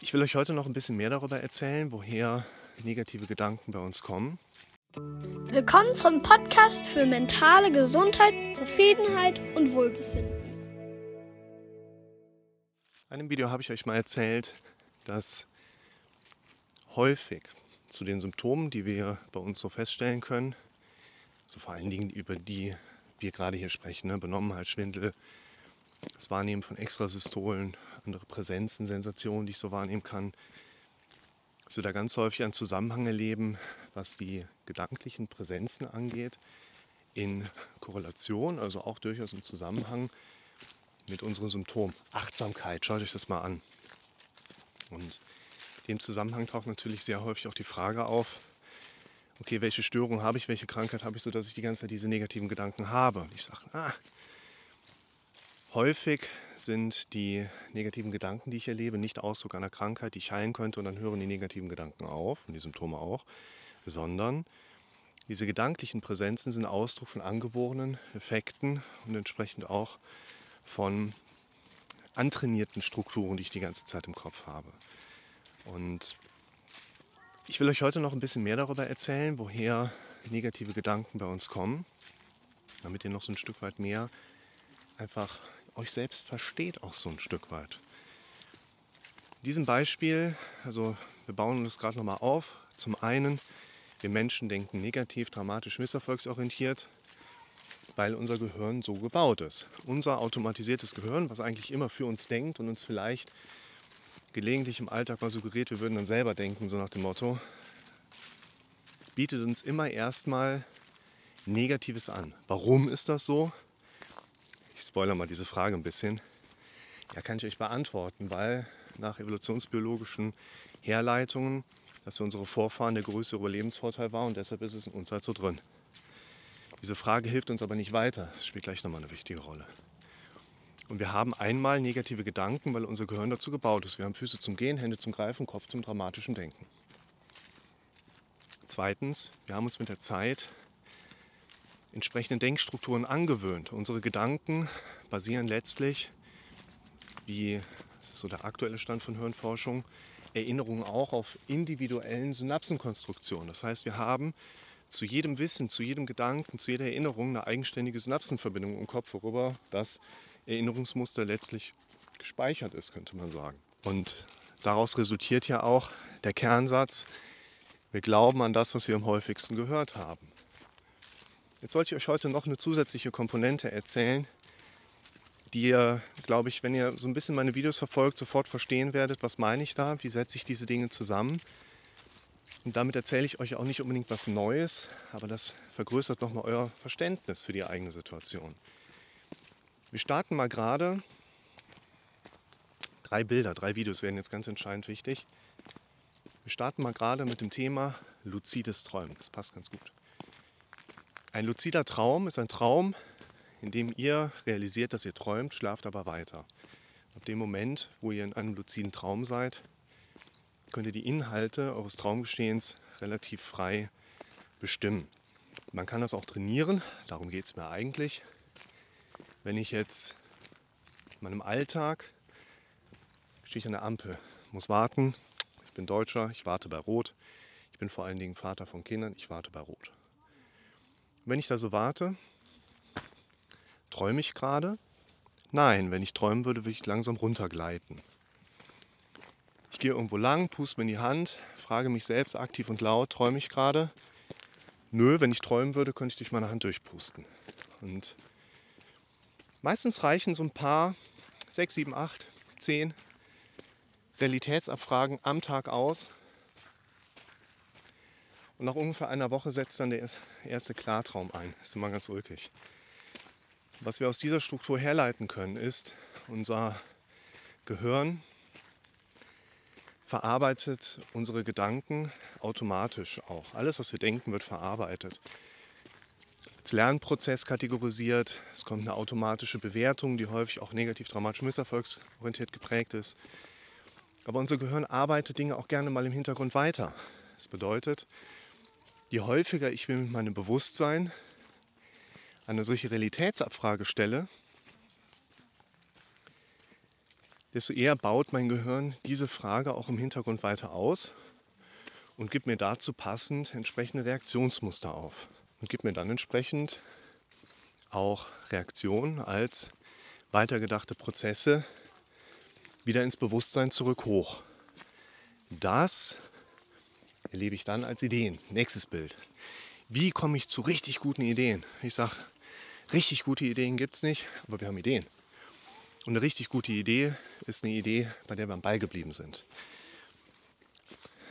Ich will euch heute noch ein bisschen mehr darüber erzählen, woher negative Gedanken bei uns kommen. Willkommen zum Podcast für mentale Gesundheit, Zufriedenheit und Wohlbefinden. In einem Video habe ich euch mal erzählt, dass häufig zu den Symptomen, die wir bei uns so feststellen können, so vor allen Dingen über die wir gerade hier sprechen, ne? Benommenheit, Schwindel, das Wahrnehmen von Extrasystolen, andere Präsenzen, Sensationen, die ich so wahrnehmen kann, dass wir da ganz häufig einen Zusammenhang erleben, was die gedanklichen Präsenzen angeht, in Korrelation, also auch durchaus im Zusammenhang mit unseren Symptomen. Achtsamkeit, schaut euch das mal an. Und in dem Zusammenhang taucht natürlich sehr häufig auch die Frage auf, okay, welche Störung habe ich, welche Krankheit habe ich, sodass ich die ganze Zeit diese negativen Gedanken habe. Und ich sage, ah, Häufig sind die negativen Gedanken, die ich erlebe, nicht Ausdruck einer Krankheit, die ich heilen könnte und dann hören die negativen Gedanken auf und die Symptome auch, sondern diese gedanklichen Präsenzen sind Ausdruck von angeborenen Effekten und entsprechend auch von antrainierten Strukturen, die ich die ganze Zeit im Kopf habe. Und ich will euch heute noch ein bisschen mehr darüber erzählen, woher negative Gedanken bei uns kommen, damit ihr noch so ein Stück weit mehr einfach euch selbst versteht, auch so ein Stück weit. In diesem Beispiel, also wir bauen das gerade nochmal auf. Zum einen, wir Menschen denken negativ, dramatisch, misserfolgsorientiert, weil unser Gehirn so gebaut ist. Unser automatisiertes Gehirn, was eigentlich immer für uns denkt und uns vielleicht gelegentlich im Alltag mal suggeriert, wir würden dann selber denken, so nach dem Motto, bietet uns immer erstmal Negatives an. Warum ist das so? Ich spoilere mal diese Frage ein bisschen. Ja, kann ich euch beantworten, weil nach evolutionsbiologischen Herleitungen, dass für unsere Vorfahren der größte Überlebensvorteil war und deshalb ist es in uns halt so drin. Diese Frage hilft uns aber nicht weiter. Das spielt gleich nochmal eine wichtige Rolle. Und wir haben einmal negative Gedanken, weil unser Gehirn dazu gebaut ist. Wir haben Füße zum Gehen, Hände zum Greifen, Kopf zum dramatischen Denken. Zweitens, wir haben uns mit der Zeit entsprechenden Denkstrukturen angewöhnt. Unsere Gedanken basieren letztlich, wie das ist so der aktuelle Stand von Hirnforschung, Erinnerungen auch auf individuellen Synapsenkonstruktionen. Das heißt, wir haben zu jedem Wissen, zu jedem Gedanken, zu jeder Erinnerung eine eigenständige Synapsenverbindung im Kopf, worüber das Erinnerungsmuster letztlich gespeichert ist, könnte man sagen. Und daraus resultiert ja auch der Kernsatz, wir glauben an das, was wir am häufigsten gehört haben. Jetzt wollte ich euch heute noch eine zusätzliche Komponente erzählen, die ihr, glaube ich, wenn ihr so ein bisschen meine Videos verfolgt, sofort verstehen werdet, was meine ich da, wie setze ich diese Dinge zusammen. Und damit erzähle ich euch auch nicht unbedingt was Neues, aber das vergrößert nochmal euer Verständnis für die eigene Situation. Wir starten mal gerade. Drei Bilder, drei Videos werden jetzt ganz entscheidend wichtig. Wir starten mal gerade mit dem Thema luzides Träumen. Das passt ganz gut. Ein luzider Traum ist ein Traum, in dem ihr realisiert, dass ihr träumt, schlaft aber weiter. Ab dem Moment, wo ihr in einem luziden Traum seid, könnt ihr die Inhalte eures Traumgeschehens relativ frei bestimmen. Man kann das auch trainieren, darum geht es mir eigentlich. Wenn ich jetzt in meinem Alltag stehe ich an der Ampel, muss warten, ich bin Deutscher, ich warte bei Rot, ich bin vor allen Dingen Vater von Kindern, ich warte bei Rot. Wenn ich da so warte, träume ich gerade? Nein, wenn ich träumen würde, würde ich langsam runtergleiten. Ich gehe irgendwo lang, puste mir in die Hand, frage mich selbst aktiv und laut, träume ich gerade? Nö, wenn ich träumen würde, könnte ich durch meine Hand durchpusten. Und meistens reichen so ein paar, sechs, sieben, acht, zehn Realitätsabfragen am Tag aus, und nach ungefähr einer Woche setzt dann der erste Klartraum ein. Das ist immer ganz ulkig. Was wir aus dieser Struktur herleiten können, ist, unser Gehirn verarbeitet unsere Gedanken automatisch auch. Alles, was wir denken, wird verarbeitet. Als Lernprozess kategorisiert. Es kommt eine automatische Bewertung, die häufig auch negativ, dramatisch, misserfolgsorientiert geprägt ist. Aber unser Gehirn arbeitet Dinge auch gerne mal im Hintergrund weiter. Das bedeutet, je häufiger ich mir mit meinem Bewusstsein eine solche Realitätsabfrage stelle, desto eher baut mein Gehirn diese Frage auch im Hintergrund weiter aus und gibt mir dazu passend entsprechende Reaktionsmuster auf und gibt mir dann entsprechend auch Reaktionen als weitergedachte Prozesse wieder ins Bewusstsein zurück hoch. Das erlebe ich dann als Ideen. Nächstes Bild. Wie komme ich zu richtig guten Ideen? Ich sage, richtig gute Ideen gibt es nicht, aber wir haben Ideen. Und eine richtig gute Idee ist eine Idee, bei der wir am Ball geblieben sind.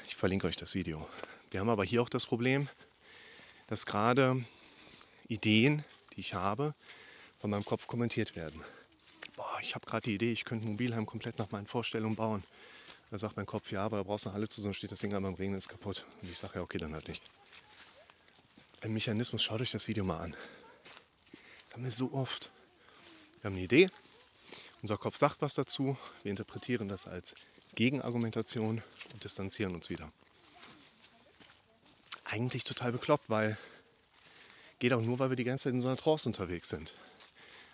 Ich verlinke euch das Video. Wir haben aber hier auch das Problem, dass gerade Ideen, die ich habe, von meinem Kopf kommentiert werden. Boah, ich habe gerade die Idee, ich könnte Mobilheim komplett nach meinen Vorstellungen bauen. Da sagt mein Kopf, ja, aber da brauchst du eine Halle zu, sonst steht das Ding einmal im Regen ist kaputt. Und ich sage, ja, okay, dann halt nicht. Ein Mechanismus, schaut euch das Video mal an. Das haben wir so oft. Wir haben eine Idee, unser Kopf sagt was dazu, wir interpretieren das als Gegenargumentation und distanzieren uns wieder. Eigentlich total bekloppt, weil geht auch nur, weil wir die ganze Zeit in so einer Trance unterwegs sind.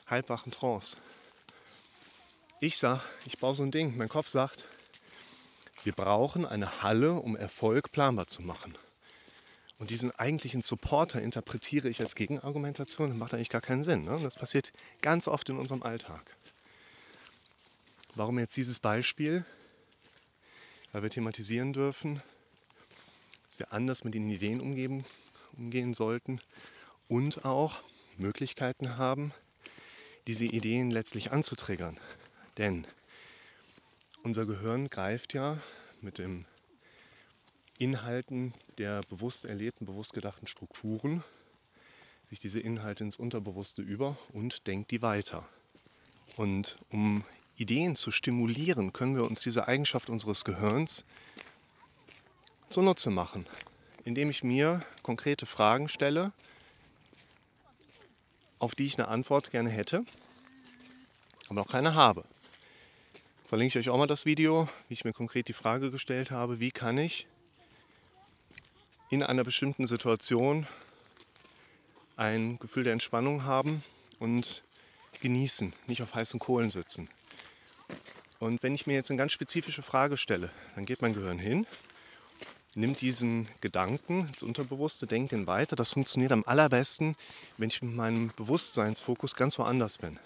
Halbwachen Trance. Ich sag, ich baue so ein Ding. Mein Kopf sagt, wir brauchen eine Halle, um Erfolg planbar zu machen. Und diesen eigentlichen Supporter interpretiere ich als Gegenargumentation. Das macht eigentlich gar keinen Sinn. Ne? Das passiert ganz oft in unserem Alltag. Warum jetzt dieses Beispiel? Weil wir thematisieren dürfen, dass wir anders mit den Ideen umgeben, umgehen sollten und auch Möglichkeiten haben, diese Ideen letztlich anzutriggern. Denn unser Gehirn greift ja mit den Inhalten der bewusst erlebten, bewusst gedachten Strukturen sich diese Inhalte ins Unterbewusste über und denkt die weiter. Und um Ideen zu stimulieren, können wir uns diese Eigenschaft unseres Gehirns zunutze machen, indem ich mir konkrete Fragen stelle, auf die ich eine Antwort gerne hätte, aber noch keine habe verlinke ich euch auch mal das Video, wie ich mir konkret die Frage gestellt habe, wie kann ich in einer bestimmten Situation ein Gefühl der Entspannung haben und genießen, nicht auf heißen Kohlen sitzen. Und wenn ich mir jetzt eine ganz spezifische Frage stelle, dann geht mein Gehirn hin, nimmt diesen Gedanken ins Unterbewusste, denkt ihn weiter. Das funktioniert am allerbesten, wenn ich mit meinem Bewusstseinsfokus ganz woanders bin.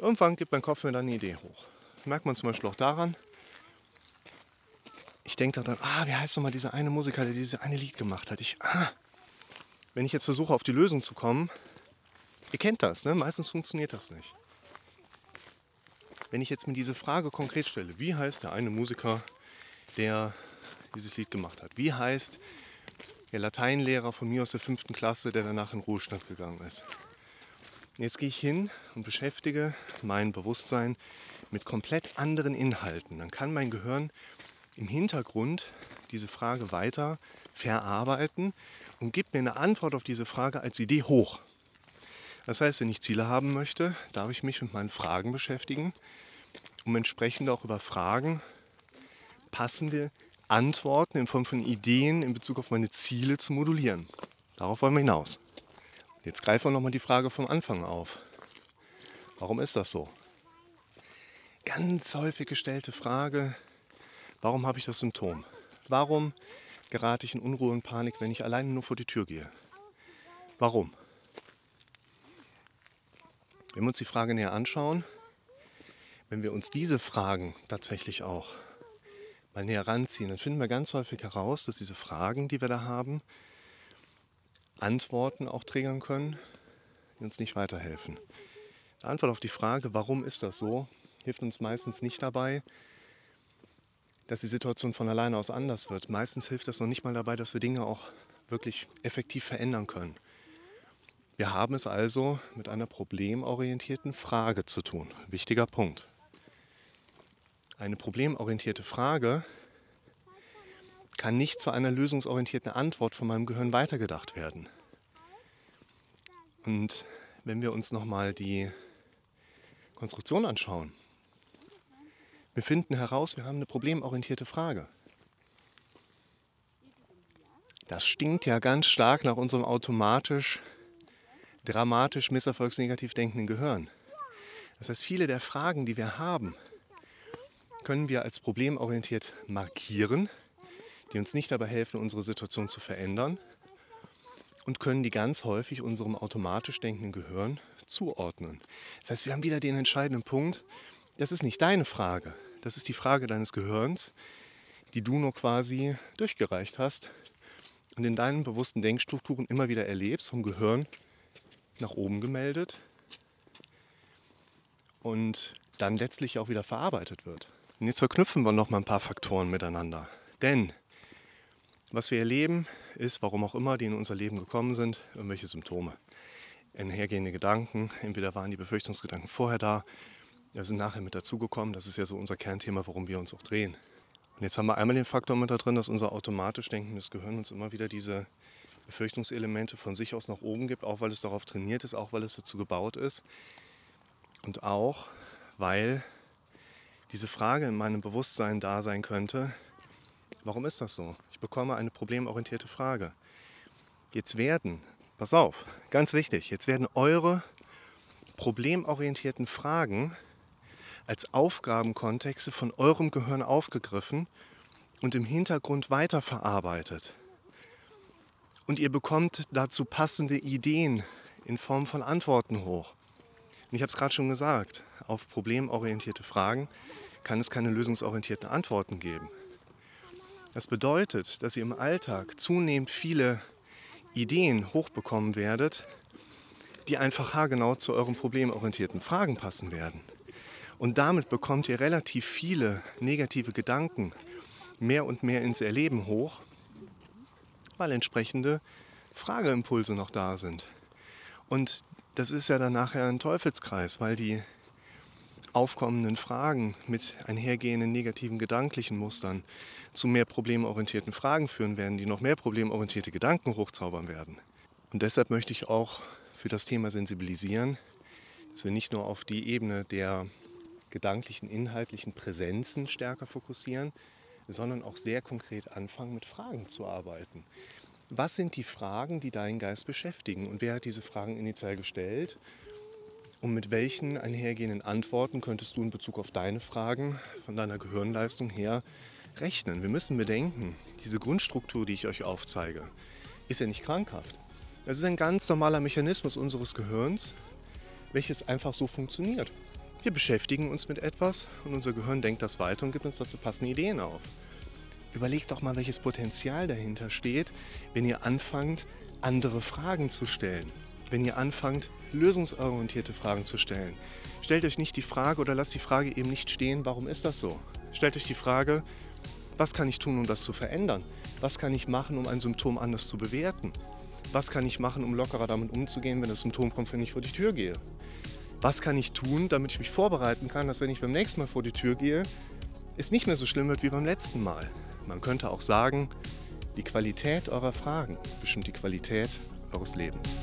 Irgendwann gibt mein Kopf mir dann eine Idee hoch merkt man zum Beispiel auch daran. Ich denke dann, ah, wie heißt nochmal dieser eine Musiker, der dieses eine Lied gemacht hat. Ich, ah, wenn ich jetzt versuche, auf die Lösung zu kommen, ihr kennt das, ne? meistens funktioniert das nicht. Wenn ich jetzt mir diese Frage konkret stelle, wie heißt der eine Musiker, der dieses Lied gemacht hat? Wie heißt der Lateinlehrer von mir aus der fünften Klasse, der danach in Ruhestand gegangen ist? Jetzt gehe ich hin und beschäftige mein Bewusstsein mit komplett anderen Inhalten. Dann kann mein Gehirn im Hintergrund diese Frage weiter verarbeiten und gibt mir eine Antwort auf diese Frage als Idee hoch. Das heißt, wenn ich Ziele haben möchte, darf ich mich mit meinen Fragen beschäftigen, um entsprechend auch über Fragen passende Antworten in Form von Ideen in Bezug auf meine Ziele zu modulieren. Darauf wollen wir hinaus. Jetzt greifen wir nochmal die Frage vom Anfang auf. Warum ist das so? Ganz häufig gestellte Frage, warum habe ich das Symptom? Warum gerate ich in Unruhe und Panik, wenn ich alleine nur vor die Tür gehe? Warum? Wenn wir uns die Frage näher anschauen, wenn wir uns diese Fragen tatsächlich auch mal näher ranziehen, dann finden wir ganz häufig heraus, dass diese Fragen, die wir da haben, Antworten auch triggern können, die uns nicht weiterhelfen. Die Antwort auf die Frage, warum ist das so, hilft uns meistens nicht dabei, dass die Situation von alleine aus anders wird. Meistens hilft das noch nicht mal dabei, dass wir Dinge auch wirklich effektiv verändern können. Wir haben es also mit einer problemorientierten Frage zu tun. Wichtiger Punkt. Eine problemorientierte Frage kann nicht zu einer lösungsorientierten Antwort von meinem Gehirn weitergedacht werden. Und wenn wir uns nochmal die Konstruktion anschauen, wir finden heraus, wir haben eine problemorientierte Frage. Das stinkt ja ganz stark nach unserem automatisch, dramatisch, misserfolgsnegativ denkenden Gehirn. Das heißt, viele der Fragen, die wir haben, können wir als problemorientiert markieren, die uns nicht dabei helfen, unsere Situation zu verändern und können die ganz häufig unserem automatisch denkenden Gehirn zuordnen. Das heißt, wir haben wieder den entscheidenden Punkt, das ist nicht deine Frage, das ist die Frage deines Gehirns, die du nur quasi durchgereicht hast und in deinen bewussten Denkstrukturen immer wieder erlebst, vom Gehirn nach oben gemeldet und dann letztlich auch wieder verarbeitet wird. Und jetzt verknüpfen wir noch mal ein paar Faktoren miteinander. Denn was wir erleben, ist, warum auch immer, die in unser Leben gekommen sind, irgendwelche Symptome. Einhergehende Gedanken, entweder waren die Befürchtungsgedanken vorher da, ja, sind nachher mit dazugekommen. Das ist ja so unser Kernthema, warum wir uns auch drehen. Und jetzt haben wir einmal den Faktor mit da drin, dass unser automatisch denkendes Gehirn uns immer wieder diese Befürchtungselemente von sich aus nach oben gibt, auch weil es darauf trainiert ist, auch weil es dazu gebaut ist. Und auch, weil diese Frage in meinem Bewusstsein da sein könnte, warum ist das so? Ich bekomme eine problemorientierte Frage. Jetzt werden, pass auf, ganz wichtig, jetzt werden eure problemorientierten Fragen als Aufgabenkontexte von eurem Gehirn aufgegriffen und im Hintergrund weiterverarbeitet. Und ihr bekommt dazu passende Ideen in Form von Antworten hoch. Und ich habe es gerade schon gesagt, auf problemorientierte Fragen kann es keine lösungsorientierten Antworten geben. Das bedeutet, dass ihr im Alltag zunehmend viele Ideen hochbekommen werdet, die einfach haargenau zu euren problemorientierten Fragen passen werden. Und damit bekommt ihr relativ viele negative Gedanken mehr und mehr ins Erleben hoch, weil entsprechende Frageimpulse noch da sind. Und das ist ja dann nachher ein Teufelskreis, weil die aufkommenden Fragen mit einhergehenden negativen gedanklichen Mustern zu mehr problemorientierten Fragen führen werden, die noch mehr problemorientierte Gedanken hochzaubern werden. Und deshalb möchte ich auch für das Thema sensibilisieren, dass wir nicht nur auf die Ebene der gedanklichen, inhaltlichen Präsenzen stärker fokussieren, sondern auch sehr konkret anfangen, mit Fragen zu arbeiten. Was sind die Fragen, die deinen Geist beschäftigen? Und wer hat diese Fragen initial gestellt? Und mit welchen einhergehenden Antworten könntest du in Bezug auf deine Fragen von deiner Gehirnleistung her rechnen? Wir müssen bedenken, diese Grundstruktur, die ich euch aufzeige, ist ja nicht krankhaft. Es ist ein ganz normaler Mechanismus unseres Gehirns, welches einfach so funktioniert. Wir beschäftigen uns mit etwas und unser Gehirn denkt das weiter und gibt uns dazu passende Ideen auf. Überlegt doch mal, welches Potenzial dahinter steht, wenn ihr anfangt, andere Fragen zu stellen. Wenn ihr anfangt, lösungsorientierte Fragen zu stellen. Stellt euch nicht die Frage oder lasst die Frage eben nicht stehen, warum ist das so? Stellt euch die Frage, was kann ich tun, um das zu verändern? Was kann ich machen, um ein Symptom anders zu bewerten? Was kann ich machen, um lockerer damit umzugehen, wenn das Symptom kommt, wenn ich vor die Tür gehe? Was kann ich tun, damit ich mich vorbereiten kann, dass wenn ich beim nächsten Mal vor die Tür gehe, es nicht mehr so schlimm wird wie beim letzten Mal. Man könnte auch sagen, die Qualität eurer Fragen bestimmt die Qualität eures Lebens.